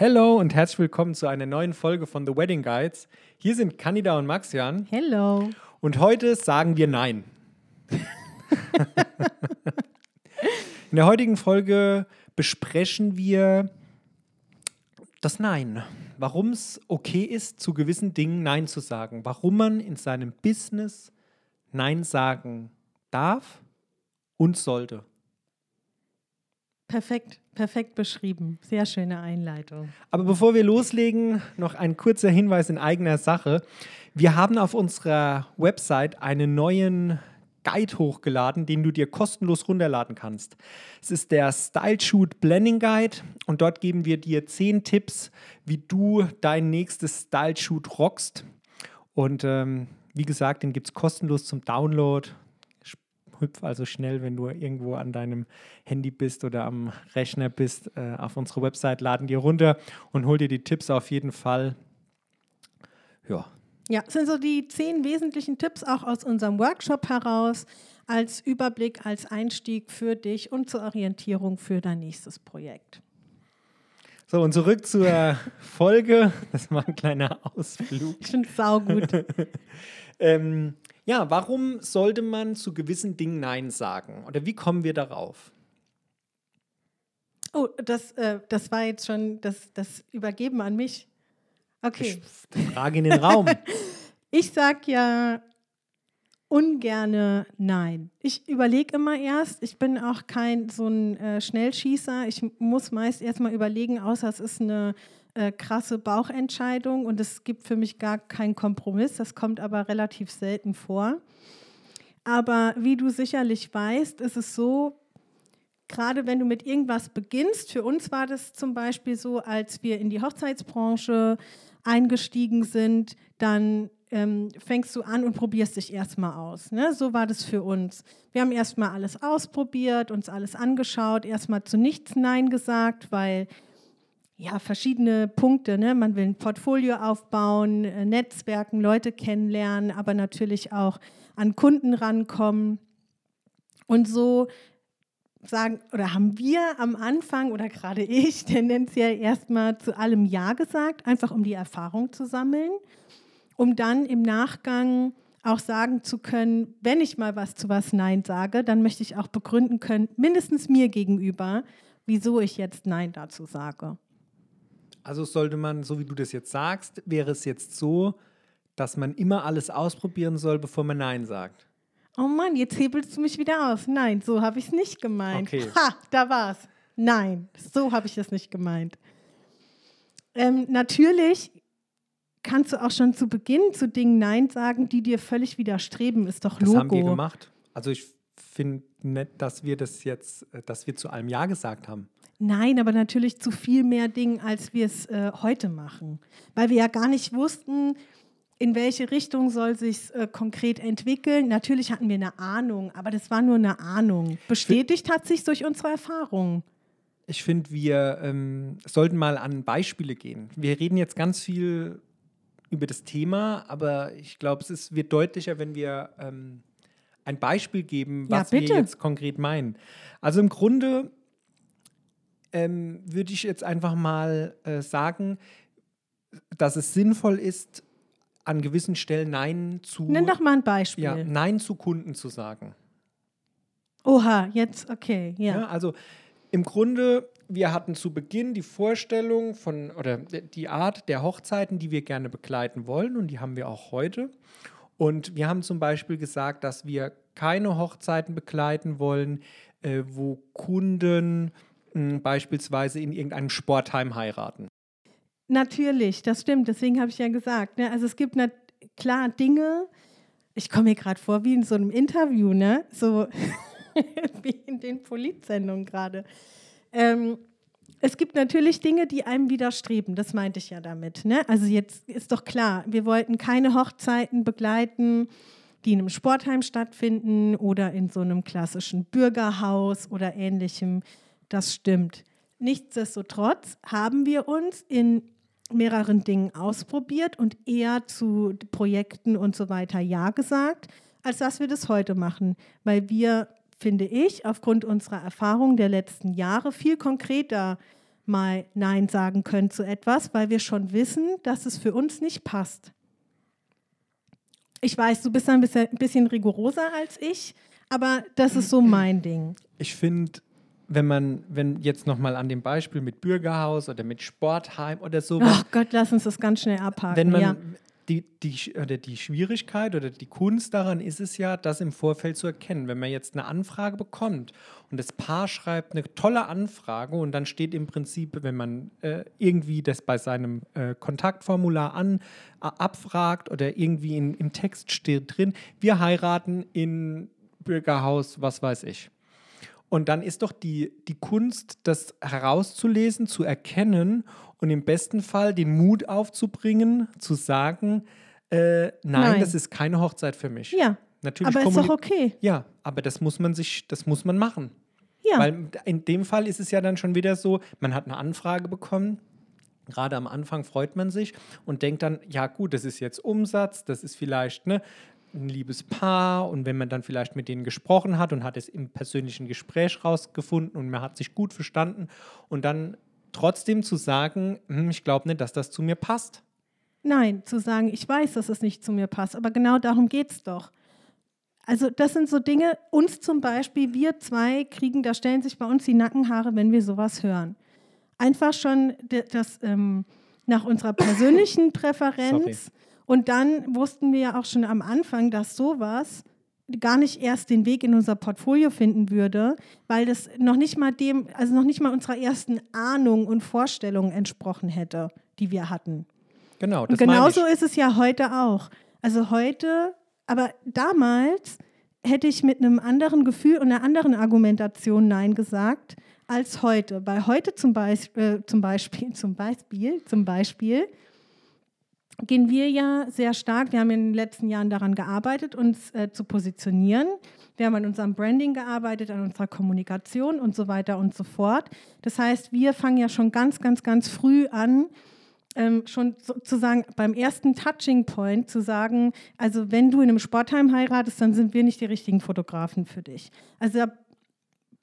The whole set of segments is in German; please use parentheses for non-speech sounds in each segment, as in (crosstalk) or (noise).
Hello und herzlich willkommen zu einer neuen Folge von The Wedding Guides. Hier sind Candida und Maxian. Hello. Und heute sagen wir Nein. In der heutigen Folge besprechen wir das Nein. Warum es okay ist, zu gewissen Dingen Nein zu sagen. Warum man in seinem Business Nein sagen darf und sollte. Perfekt, perfekt beschrieben. Sehr schöne Einleitung. Aber bevor wir loslegen, noch ein kurzer Hinweis in eigener Sache. Wir haben auf unserer Website einen neuen Guide hochgeladen, den du dir kostenlos runterladen kannst. Es ist der Style Shoot Blending Guide und dort geben wir dir zehn Tipps, wie du dein nächstes Style Shoot rockst. Und ähm, wie gesagt, den gibt es kostenlos zum Download hüpf also schnell, wenn du irgendwo an deinem Handy bist oder am Rechner bist, äh, auf unsere Website, laden dir runter und hol dir die Tipps auf jeden Fall. Ja. Ja, das sind so die zehn wesentlichen Tipps auch aus unserem Workshop heraus als Überblick, als Einstieg für dich und zur Orientierung für dein nächstes Projekt. So, und zurück zur Folge. Das war ein kleiner Ausflug. Ich finde es saugut. (laughs) ähm, ja, warum sollte man zu gewissen Dingen Nein sagen? Oder wie kommen wir darauf? Oh, das, äh, das war jetzt schon das, das Übergeben an mich. Okay. Ich frage in den Raum. (laughs) ich sage ja ungerne Nein. Ich überlege immer erst. Ich bin auch kein so ein äh, Schnellschießer. Ich muss meist erstmal überlegen, außer es ist eine äh, krasse Bauchentscheidung und es gibt für mich gar keinen Kompromiss. Das kommt aber relativ selten vor. Aber wie du sicherlich weißt, ist es so, gerade wenn du mit irgendwas beginnst, für uns war das zum Beispiel so, als wir in die Hochzeitsbranche eingestiegen sind, dann ähm, fängst du an und probierst dich erstmal aus. Ne? So war das für uns. Wir haben erstmal alles ausprobiert, uns alles angeschaut, erstmal zu nichts Nein gesagt, weil ja, verschiedene Punkte. Ne? Man will ein Portfolio aufbauen, äh, Netzwerken, Leute kennenlernen, aber natürlich auch an Kunden rankommen. Und so sagen oder haben wir am Anfang oder gerade ich (laughs) tendenziell erstmal zu allem Ja gesagt, einfach um die Erfahrung zu sammeln, um dann im Nachgang auch sagen zu können, wenn ich mal was zu was Nein sage, dann möchte ich auch begründen können, mindestens mir gegenüber, wieso ich jetzt Nein dazu sage. Also sollte man, so wie du das jetzt sagst, wäre es jetzt so, dass man immer alles ausprobieren soll, bevor man Nein sagt. Oh Mann, jetzt hebelst du mich wieder aus. Nein, so habe ich es nicht gemeint. Okay. Ha, da war's. Nein, so habe ich es nicht gemeint. Ähm, natürlich kannst du auch schon zu Beginn zu Dingen Nein sagen, die dir völlig widerstreben. Ist doch Logo. Das haben wir gemacht. Also ich finde nett, dass wir das jetzt, äh, dass wir zu allem Ja gesagt haben. Nein, aber natürlich zu viel mehr Dingen, als wir es äh, heute machen. Weil wir ja gar nicht wussten, in welche Richtung soll sich äh, konkret entwickeln. Natürlich hatten wir eine Ahnung, aber das war nur eine Ahnung. Bestätigt hat sich durch unsere Erfahrungen. Ich finde, wir ähm, sollten mal an Beispiele gehen. Wir reden jetzt ganz viel über das Thema, aber ich glaube, es ist, wird deutlicher, wenn wir ähm, ein Beispiel geben, was ja, wir jetzt konkret meinen. Also im Grunde ähm, würde ich jetzt einfach mal äh, sagen, dass es sinnvoll ist, an gewissen Stellen Nein zu. Nenn doch mal ein Beispiel. Ja, Nein zu Kunden zu sagen. Oha, jetzt, okay, ja. ja. Also im Grunde, wir hatten zu Beginn die Vorstellung von, oder die Art der Hochzeiten, die wir gerne begleiten wollen, und die haben wir auch heute. Und wir haben zum Beispiel gesagt, dass wir keine Hochzeiten begleiten wollen, äh, wo Kunden beispielsweise in irgendeinem Sportheim heiraten. Natürlich, das stimmt. Deswegen habe ich ja gesagt. Ne? Also es gibt klar Dinge. Ich komme mir gerade vor wie in so einem Interview, ne? So (laughs) wie in den Politsendungen gerade. Ähm, es gibt natürlich Dinge, die einem widerstreben. Das meinte ich ja damit. Ne? Also jetzt ist doch klar, wir wollten keine Hochzeiten begleiten, die in einem Sportheim stattfinden oder in so einem klassischen Bürgerhaus oder ähnlichem. Das stimmt. Nichtsdestotrotz haben wir uns in mehreren Dingen ausprobiert und eher zu Projekten und so weiter Ja gesagt, als dass wir das heute machen, weil wir, finde ich, aufgrund unserer Erfahrung der letzten Jahre viel konkreter mal Nein sagen können zu etwas, weil wir schon wissen, dass es für uns nicht passt. Ich weiß, du bist ein bisschen, ein bisschen rigoroser als ich, aber das ist so (clears throat) mein Ding. Ich finde, wenn man, wenn jetzt nochmal an dem Beispiel mit Bürgerhaus oder mit Sportheim oder so. Ach Gott, lass uns das ganz schnell abhaken. Wenn man, ja. Die, die, oder die Schwierigkeit oder die Kunst daran ist es ja, das im Vorfeld zu erkennen. Wenn man jetzt eine Anfrage bekommt und das Paar schreibt eine tolle Anfrage und dann steht im Prinzip, wenn man äh, irgendwie das bei seinem äh, Kontaktformular an, abfragt oder irgendwie in, im Text steht drin, wir heiraten in Bürgerhaus, was weiß ich. Und dann ist doch die, die Kunst, das herauszulesen, zu erkennen und im besten Fall den Mut aufzubringen, zu sagen, äh, nein, Nein. das ist keine Hochzeit für mich. ja, Natürlich aber ist doch okay. Ja, aber das muss man sich, das muss man machen. Ja, Weil in dem Fall ist es ja dann schon wieder so, man hat eine Anfrage bekommen. Gerade am Anfang freut man sich und denkt dann, ja gut, das ist jetzt Umsatz, das ist vielleicht ne, ein liebes Paar und wenn man dann vielleicht mit denen gesprochen hat und hat es im persönlichen Gespräch rausgefunden und man hat sich gut verstanden und dann trotzdem zu sagen, hm, ich glaube nicht, dass das zu mir passt. nein, zu sagen, ich weiß, dass es nicht zu mir passt, aber genau darum geht es doch. Also das sind so Dinge, uns zum Beispiel, wir zwei kriegen, da stellen sich bei uns die Nackenhaare, wenn wir sowas hören. Einfach schon de- das ähm, nach unserer persönlichen Präferenz. Und dann wussten wir ja auch schon am Anfang, dass sowas gar nicht erst den Weg in unser Portfolio finden würde, weil das noch nicht mal dem, also noch nicht mal unserer ersten Ahnung und Vorstellung entsprochen hätte, die wir hatten. Genau, Und das meine genauso ist es ja heute auch. Also heute, aber damals hätte ich mit einem anderen Gefühl und einer anderen Argumentation Nein gesagt als heute. Weil heute zum, Beis äh, zum Beispiel, (laughs) zum Beispiel, zum Beispiel, gehen wir ja sehr stark, wir haben in den letzten Jahren daran gearbeitet, uns äh, zu positionieren. Wir haben an unserem Branding gearbeitet, an unserer Kommunikation und so weiter und so fort. Das heißt, wir fangen ja schon ganz, ganz, ganz früh an, ähm, schon sozusagen beim ersten Touching Point zu sagen, also wenn du in einem Sportheim heiratest, dann sind wir nicht die richtigen Fotografen für dich. Also da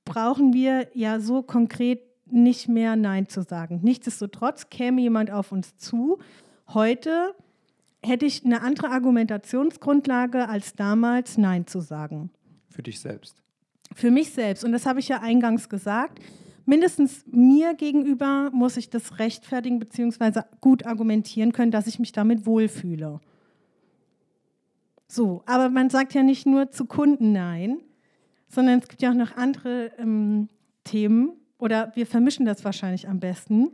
brauchen wir ja so konkret nicht mehr Nein zu sagen. Nichtsdestotrotz käme jemand auf uns zu. Heute hätte ich eine andere Argumentationsgrundlage als damals Nein zu sagen. Für dich selbst. Für mich selbst, und das habe ich ja eingangs gesagt, mindestens mir gegenüber muss ich das rechtfertigen bzw. gut argumentieren können, dass ich mich damit wohlfühle. So, aber man sagt ja nicht nur zu Kunden Nein, sondern es gibt ja auch noch andere ähm, Themen oder wir vermischen das wahrscheinlich am besten.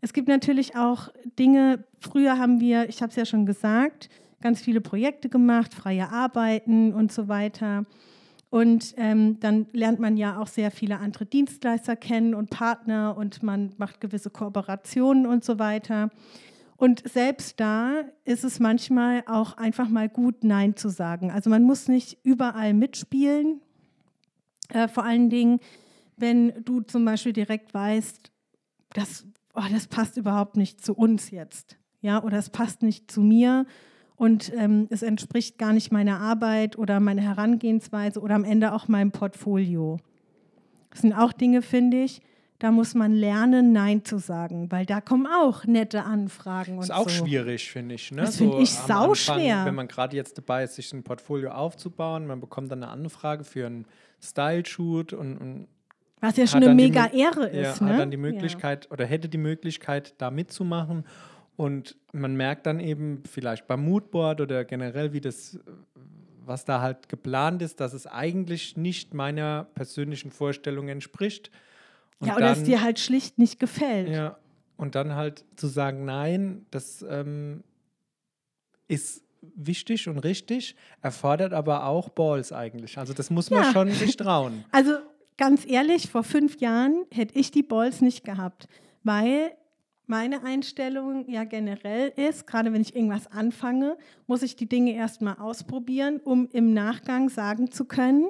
Es gibt natürlich auch Dinge, früher haben wir, ich habe es ja schon gesagt, ganz viele Projekte gemacht, freie Arbeiten und so weiter. Und ähm, dann lernt man ja auch sehr viele andere Dienstleister kennen und Partner und man macht gewisse Kooperationen und so weiter. Und selbst da ist es manchmal auch einfach mal gut, Nein zu sagen. Also man muss nicht überall mitspielen. Äh, vor allen Dingen, wenn du zum Beispiel direkt weißt, das, oh, das passt überhaupt nicht zu uns jetzt. Ja, oder es passt nicht zu mir und ähm, es entspricht gar nicht meiner Arbeit oder meiner Herangehensweise oder am Ende auch meinem Portfolio. Das sind auch Dinge, finde ich, da muss man lernen, Nein zu sagen, weil da kommen auch nette Anfragen und Ist auch so. schwierig, finde ich. Ne? Das find ich am sauschwer. Anfang, Wenn man gerade jetzt dabei ist, sich ein Portfolio aufzubauen, man bekommt dann eine Anfrage für einen Style-Shoot und, und Was ja schon eine die mega Mö- Ehre ja, ist. ne? hat dann die Ja. Möglichkeit oder hätte die Möglichkeit, da mitzumachen. Und man merkt dann eben vielleicht beim Moodboard oder generell, wie das, was da halt geplant ist, dass es eigentlich nicht meiner persönlichen Vorstellung entspricht. Und Ja, oder es dann- dir halt schlicht nicht gefällt. ja, und dann halt zu sagen, nein, das ähm, ist wichtig und richtig, erfordert aber auch Balls eigentlich. Also das muss man Ja. schon sich trauen. Also ganz ehrlich, vor fünf Jahren hätte ich die Balls nicht gehabt, weil meine Einstellung ja generell ist, gerade wenn ich irgendwas anfange, muss ich die Dinge erstmal ausprobieren, um im Nachgang sagen zu können,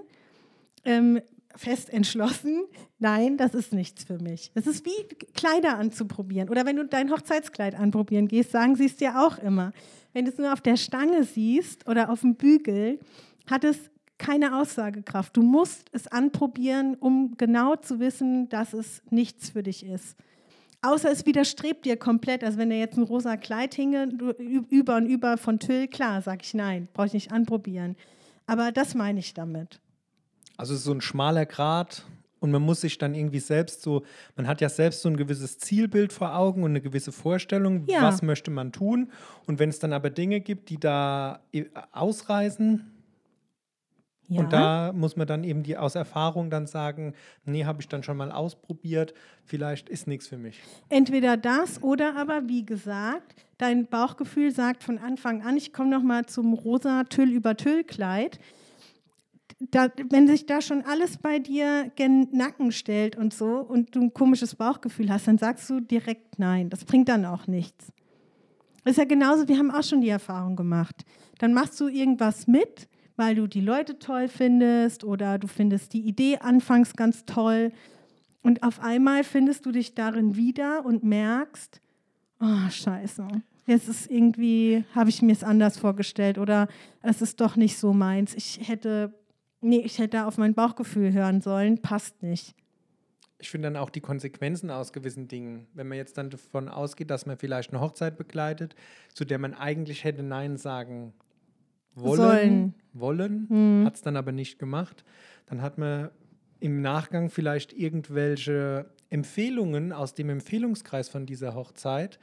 ähm, fest entschlossen, nein, das ist nichts für mich. Das ist wie Kleider anzuprobieren. Oder wenn du dein Hochzeitskleid anprobieren gehst, sagen sie es dir auch immer. Wenn du es nur auf der Stange siehst oder auf dem Bügel, hat es keine Aussagekraft. Du musst es anprobieren, um genau zu wissen, dass es nichts für dich ist. Außer es widerstrebt dir komplett. Also wenn da jetzt ein rosa Kleid hinge, über und über von Tüll, klar, sage ich nein, brauche ich nicht anprobieren. Aber das meine ich damit. Also es ist so ein schmaler Grat und man muss sich dann irgendwie selbst so, man hat ja selbst so ein gewisses Zielbild vor Augen und eine gewisse Vorstellung, Ja. was möchte man tun. Und wenn es dann aber Dinge gibt, die da äh, ausreißen, Ja. und da muss man dann eben die aus Erfahrung dann sagen, nee, habe ich dann schon mal ausprobiert, vielleicht ist nichts für mich. Entweder das oder aber, wie gesagt, dein Bauchgefühl sagt von Anfang an, ich komme noch mal zum rosa Tüll über Tüll-Kleid. Da, wenn sich da schon alles bei dir gen Nacken stellt und so und du ein komisches Bauchgefühl hast, dann sagst du direkt nein. Das bringt dann auch nichts. Das ist ja genauso, wir haben auch schon die Erfahrung gemacht. Dann machst du irgendwas mit, weil du die Leute toll findest oder du findest die Idee anfangs ganz toll und auf einmal findest du dich darin wieder und merkst, oh, scheiße, jetzt ist irgendwie, habe ich mir es anders vorgestellt oder es ist doch nicht so meins. Ich hätte, nee, ich hätte auf mein Bauchgefühl hören sollen, passt nicht. Ich finde dann auch die Konsequenzen aus gewissen Dingen. Wenn man jetzt dann davon ausgeht, dass man vielleicht eine Hochzeit begleitet, zu der man eigentlich hätte Nein sagen wollen, Sollen. Wollen hat es dann aber nicht gemacht, dann hat man im Nachgang vielleicht irgendwelche Empfehlungen aus dem Empfehlungskreis von dieser Hochzeit,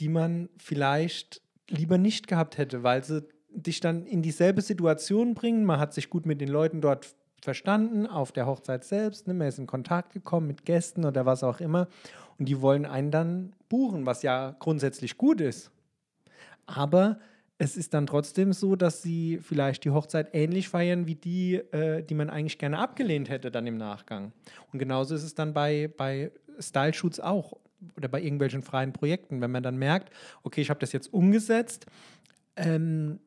die man vielleicht lieber nicht gehabt hätte, weil sie dich dann in dieselbe Situation bringen. Man hat sich gut mit den Leuten dort verstanden, auf der Hochzeit selbst. Ne? Man ist in Kontakt gekommen mit Gästen oder was auch immer. Und die wollen einen dann buchen, was ja grundsätzlich gut ist. Aber es ist dann trotzdem so, dass sie vielleicht die Hochzeit ähnlich feiern wie die, äh, die man eigentlich gerne abgelehnt hätte dann im Nachgang. Und genauso ist es dann bei, bei Style-Shoots auch oder bei irgendwelchen freien Projekten, wenn man dann merkt, okay, ich habe das jetzt umgesetzt, ähm,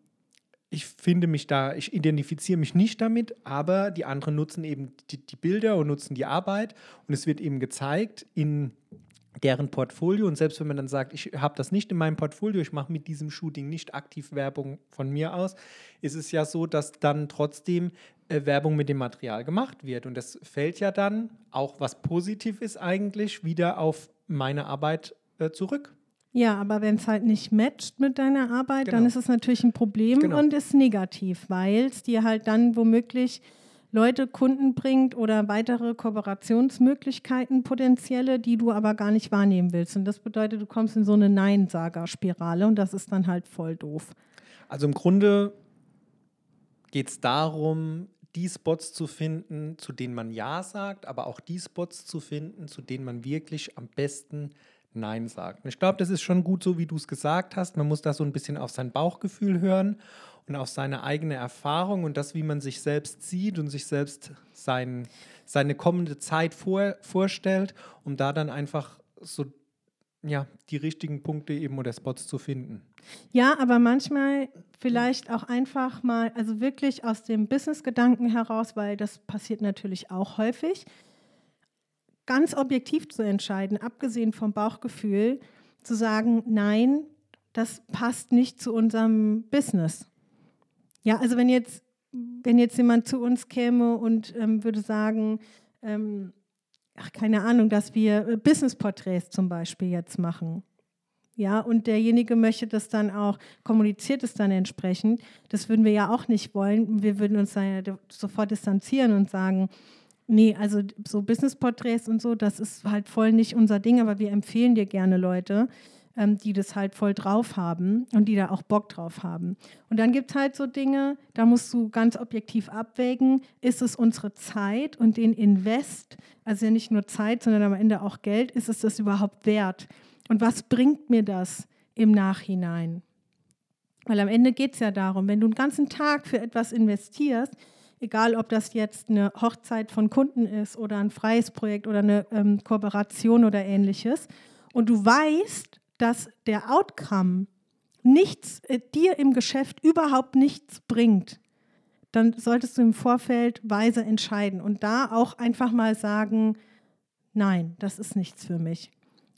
ich finde mich da, ich identifiziere mich nicht damit, aber die anderen nutzen eben die, die Bilder und nutzen die Arbeit und es wird eben gezeigt in deren Portfolio und selbst wenn man dann sagt, ich habe das nicht in meinem Portfolio, ich mache mit diesem Shooting nicht aktiv Werbung von mir aus, ist es ja so, dass dann trotzdem äh, Werbung mit dem Material gemacht wird und das fällt ja dann, auch was positiv ist eigentlich, wieder auf meine Arbeit äh, zurück. Ja, aber wenn es halt nicht matcht mit deiner Arbeit, dann Genau. ist es natürlich ein Problem Genau. und ist negativ, weil es dir halt dann womöglich Leute, Kunden bringt oder weitere Kooperationsmöglichkeiten, potenzielle, die du aber gar nicht wahrnehmen willst. Und das bedeutet, du kommst in so eine Nein-Sager-Spirale und das ist dann halt voll doof. Also im Grunde geht es darum, die Spots zu finden, zu denen man Ja sagt, aber auch die Spots zu finden, zu denen man wirklich am besten Nein sagt. Und ich glaube, das ist schon gut, so wie du es gesagt hast. Man muss da so ein bisschen auf sein Bauchgefühl hören und auf seine eigene Erfahrung und das, wie man sich selbst sieht und sich selbst sein, seine kommende Zeit vor, vorstellt, um da dann einfach so ja, die richtigen Punkte eben oder Spots zu finden. Ja, aber manchmal vielleicht auch einfach mal, also wirklich aus dem Business-Gedanken heraus, weil das passiert natürlich auch häufig, ganz objektiv zu entscheiden, abgesehen vom Bauchgefühl, zu sagen, nein, das passt nicht zu unserem Business. Ja, also wenn jetzt, wenn jetzt jemand zu uns käme und ähm, würde sagen, ähm, ach, keine Ahnung, dass wir äh, Business-Porträts zum Beispiel jetzt machen. Ja, und derjenige möchte das dann auch, kommuniziert es dann entsprechend. Das würden wir ja auch nicht wollen. Wir würden uns dann ja sofort distanzieren und sagen, nee, also so Business-Porträts und so, das ist halt voll nicht unser Ding, aber wir empfehlen dir gerne Leute, ähm, die das halt voll drauf haben und die da auch Bock drauf haben. Und dann gibt es halt so Dinge, da musst du ganz objektiv abwägen, ist es unsere Zeit und den Invest, also ja nicht nur Zeit, sondern am Ende auch Geld, ist es das überhaupt wert? Und was bringt mir das im Nachhinein? Weil am Ende geht es ja darum, wenn du einen ganzen Tag für etwas investierst, egal ob das jetzt eine Hochzeit von Kunden ist oder ein freies Projekt oder eine ähm, Kooperation oder ähnliches, und du weißt, dass der Outcome nichts, äh, dir im Geschäft überhaupt nichts bringt, dann solltest du im Vorfeld weise entscheiden und da auch einfach mal sagen, nein, das ist nichts für mich.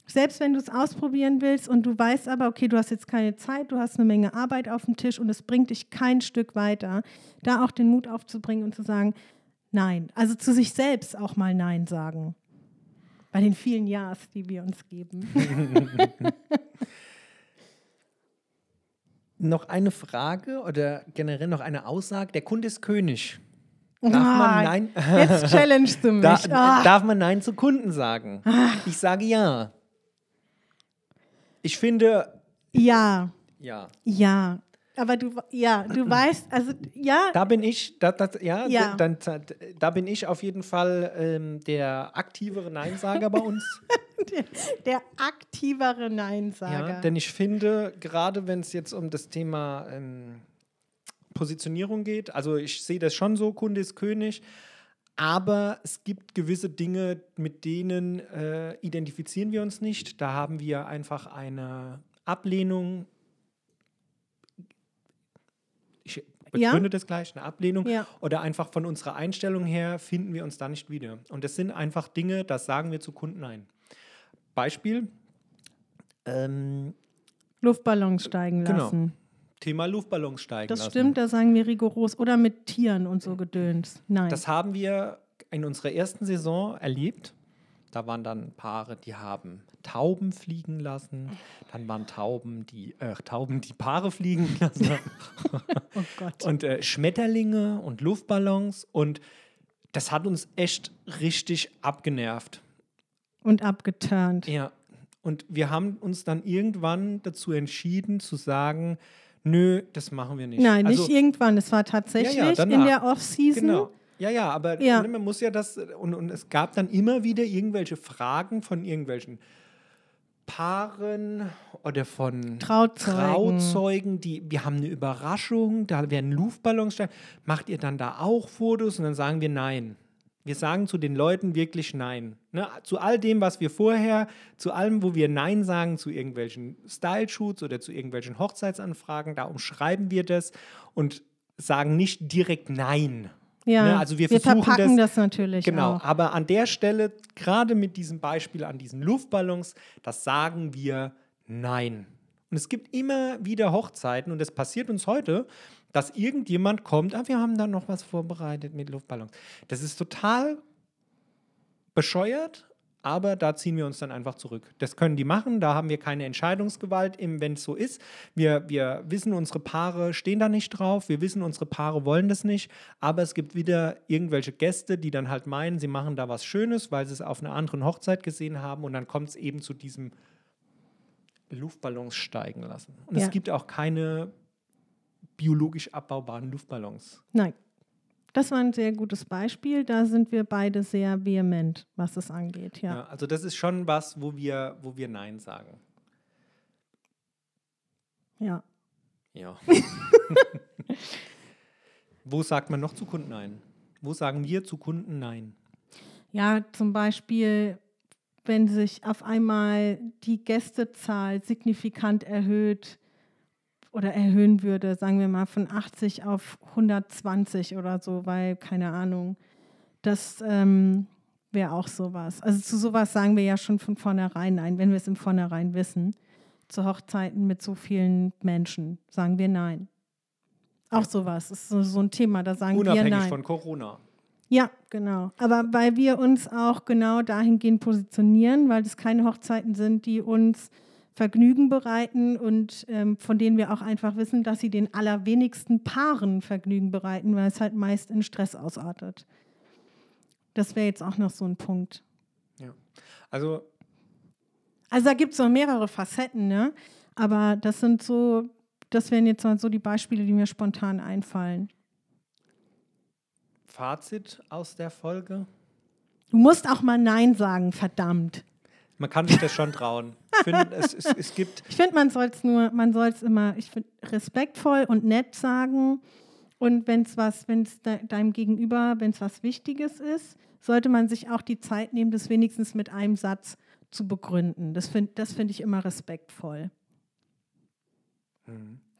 Selbst wenn du es ausprobieren willst und du weißt aber, okay, du hast jetzt keine Zeit, du hast eine Menge Arbeit auf dem Tisch und es bringt dich kein Stück weiter, da auch den Mut aufzubringen und zu sagen, nein. Also zu sich selbst auch mal Nein sagen. Bei den vielen Ja's, die wir uns geben. (laughs) noch eine Frage oder generell noch eine Aussage. Der Kunde ist König. Darf Ah, man Nein? Jetzt challengest du (laughs) mich. Da, Ah. Darf man Nein zu Kunden sagen? Ich sage ja. Ich finde, Ja, ja. ja. Aber du, ja, du (clears throat) weißt, also ja, Da bin ich, da, da, ja, Ja. Dann, da, da bin ich auf jeden Fall ähm, der aktivere Neinsager bei uns. (laughs) der, der aktivere Neinsager. ja, denn ich finde, gerade wenn es jetzt um das Thema ähm, Positionierung geht, also ich sehe das schon so, Kunde ist König, aber es gibt gewisse Dinge, mit denen äh, identifizieren wir uns nicht. Da haben wir einfach eine Ablehnung. Ich Ja. begründe das gleich, eine Ablehnung. Ja. Oder einfach von unserer Einstellung her finden wir uns da nicht wieder. Und das sind einfach Dinge, das sagen wir zu Kunden nein. Beispiel. Ähm, Luftballons steigen Genau. lassen. Thema Luftballons steigen Das lassen. stimmt, da sagen wir rigoros. Oder mit Tieren und so Gedöns. Nein. Das haben wir in unserer ersten Saison erlebt. Da waren dann Paare, die haben Tauben fliegen lassen. Dann waren Tauben, die äh, Tauben, die Paare fliegen (laughs) lassen. oh Gott. und äh, Schmetterlinge und Luftballons. Und das hat uns echt richtig abgenervt. Und abgeturnt. Ja. Und wir haben uns dann irgendwann dazu entschieden zu sagen, nö, das machen wir nicht. Nein, Also- nicht irgendwann. Es war tatsächlich Ja, ja, in der Off-Season. Genau. Ja, ja, aber Ja. ne, man muss ja das, und, und es gab dann immer wieder irgendwelche Fragen von irgendwelchen Paaren oder von Trauzeugen. Trauzeugen, die, wir haben eine Überraschung, da werden Luftballons steigen. Macht ihr dann da auch Fotos? Und dann sagen wir nein. Wir sagen zu den Leuten wirklich nein. Ne? Zu all dem, was wir vorher, zu allem, wo wir Nein sagen, zu irgendwelchen Style-Shoots oder zu irgendwelchen Hochzeitsanfragen, da umschreiben wir das und sagen nicht direkt Nein. Ja, Ne, also wir versuchen verpacken das- das, natürlich Genau, auch. aber an der Stelle, gerade mit diesem Beispiel an diesen Luftballons, das sagen wir nein. Und es gibt immer wieder Hochzeiten und es passiert uns heute, dass irgendjemand kommt, ah, wir haben da noch was vorbereitet mit Luftballons. Das ist total bescheuert, aber da ziehen wir uns dann einfach zurück. Das können die machen, da haben wir keine Entscheidungsgewalt, wenn es so ist. Wir, wir wissen, unsere Paare stehen da nicht drauf, wir wissen, unsere Paare wollen das nicht, aber es gibt wieder irgendwelche Gäste, die dann halt meinen, sie machen da was Schönes, weil sie es auf einer anderen Hochzeit gesehen haben und dann kommt es eben zu diesem Luftballons steigen lassen. Und Ja. es gibt auch keine biologisch abbaubaren Luftballons. Nein. Das war ein sehr gutes Beispiel. Da sind wir beide sehr vehement, was es angeht. Ja. Ja, also das ist schon was, wo wir, wo wir Nein sagen. ja. Ja. (laughs) wo sagt man noch zu Kunden Nein? Wo sagen wir zu Kunden Nein? Ja, zum Beispiel, wenn sich auf einmal die Gästezahl signifikant erhöht oder erhöhen würde, sagen wir mal von 80 auf 120 oder so, weil, keine Ahnung, das ähm, wäre auch sowas. Also zu sowas sagen wir ja schon von vornherein nein, wenn wir es im Vornherein wissen. Zu Hochzeiten mit so vielen Menschen sagen wir nein. Auch sowas ist so, so ein Thema, da sagen wir Unabhängig nein. von Corona. Ja, genau. Aber weil wir uns auch genau dahingehend positionieren, weil es keine Hochzeiten sind, die uns Vergnügen bereiten und ähm, von denen wir auch einfach wissen, dass sie den allerwenigsten Paaren Vergnügen bereiten, weil es halt meist in Stress ausartet. Das wäre jetzt auch noch so ein Punkt. Ja. Also Also da gibt es noch mehrere Facetten, ne? Aber das sind so, das wären jetzt mal so die Beispiele, die mir spontan einfallen. Fazit aus der Folge. Du musst auch mal Nein sagen, verdammt. Man kann sich das schon trauen. Ich finde, es, es, es gibt Ich finde, man soll es nur, man soll es immer, ich finde, respektvoll und nett sagen. Und wenn es was, wenn es de deinem Gegenüber, wenn es was Wichtiges ist, sollte man sich auch die Zeit nehmen, das wenigstens mit einem Satz zu begründen. Das finde das find ich immer respektvoll.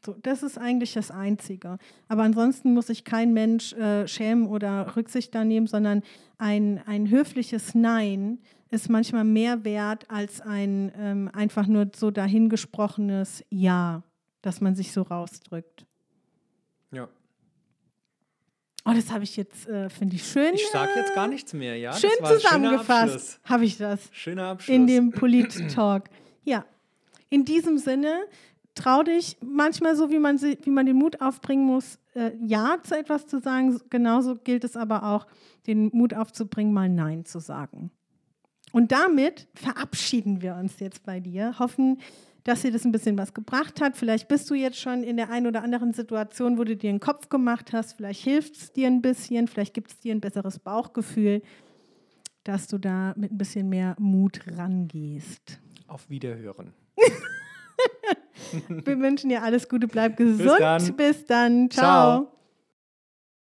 So, das ist eigentlich das Einzige. Aber ansonsten muss sich kein Mensch äh, schämen oder Rücksicht da nehmen, sondern ein, ein höfliches Nein ist manchmal mehr wert als ein ähm, einfach nur so dahingesprochenes Ja, dass man sich so rausdrückt. Ja. Oh, das habe ich jetzt, äh, finde ich schön. Ich sage jetzt gar äh, nichts mehr, ja? Schön zusammengefasst habe ich das Schöner Abschluss. in dem Polit-Talk. Ja, in diesem Sinne, trau dich manchmal so, wie man, sie, wie man den Mut aufbringen muss, äh, Ja zu etwas zu sagen. Genauso gilt es aber auch, den Mut aufzubringen, mal Nein zu sagen. Und damit verabschieden wir uns jetzt bei dir. Hoffen, dass dir das ein bisschen was gebracht hat. Vielleicht bist du jetzt schon in der einen oder anderen Situation, wo du dir einen Kopf gemacht hast. Vielleicht hilft es dir ein bisschen. Vielleicht gibt es dir ein besseres Bauchgefühl, dass du da mit ein bisschen mehr Mut rangehst. Auf Wiederhören. (laughs) (laughs) Wir wünschen dir alles Gute, bleib gesund. dann. Bis dann. Ciao. Ciao.